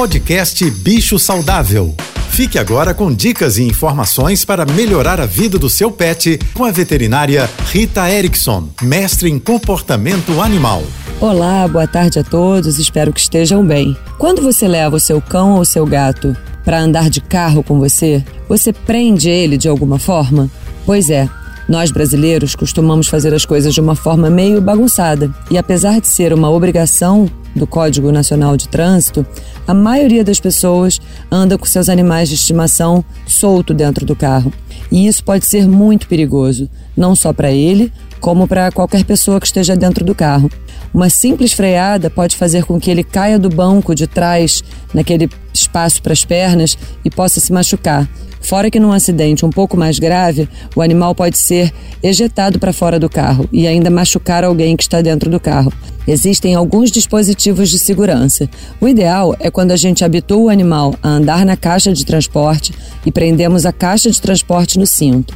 Podcast Bicho Saudável. Fique agora com dicas e informações para melhorar a vida do seu pet com a veterinária Rita Erickson, mestre em comportamento animal. Olá, boa tarde a todos, espero que estejam bem. Quando você leva o seu cão ou seu gato para andar de carro com você, você prende ele de alguma forma? Pois é, nós brasileiros costumamos fazer as coisas de uma forma meio bagunçada, e apesar de ser uma obrigação do Código Nacional de Trânsito, a maioria das pessoas anda com seus animais de estimação solto dentro do carro. E isso pode ser muito perigoso, não só para ele, como para qualquer pessoa que esteja dentro do carro. Uma simples freada pode fazer com que ele caia do banco de trás, naquele espaço para as pernas, e possa se machucar. Fora que num acidente um pouco mais grave, o animal pode ser ejetado para fora do carro e ainda machucar alguém que está dentro do carro. Existem alguns dispositivos de segurança. O ideal é quando a gente habitua o animal a andar na caixa de transporte e prendemos a caixa de transporte no cinto.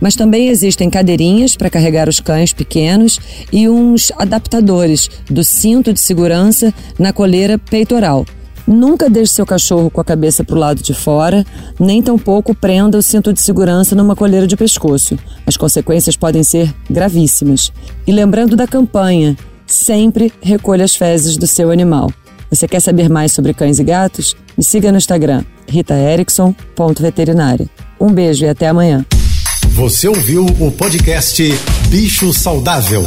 Mas também existem cadeirinhas para carregar os cães pequenos e uns adaptadores do cinto de segurança na coleira peitoral. Nunca deixe seu cachorro com a cabeça para o lado de fora, nem tampouco prenda o cinto de segurança numa coleira de pescoço. As consequências podem ser gravíssimas. E lembrando da campanha, sempre recolha as fezes do seu animal. Você quer saber mais sobre cães e gatos? Me siga no Instagram, ritaerickson.veterinária. Um beijo e até amanhã. Você ouviu o podcast Bicho Saudável.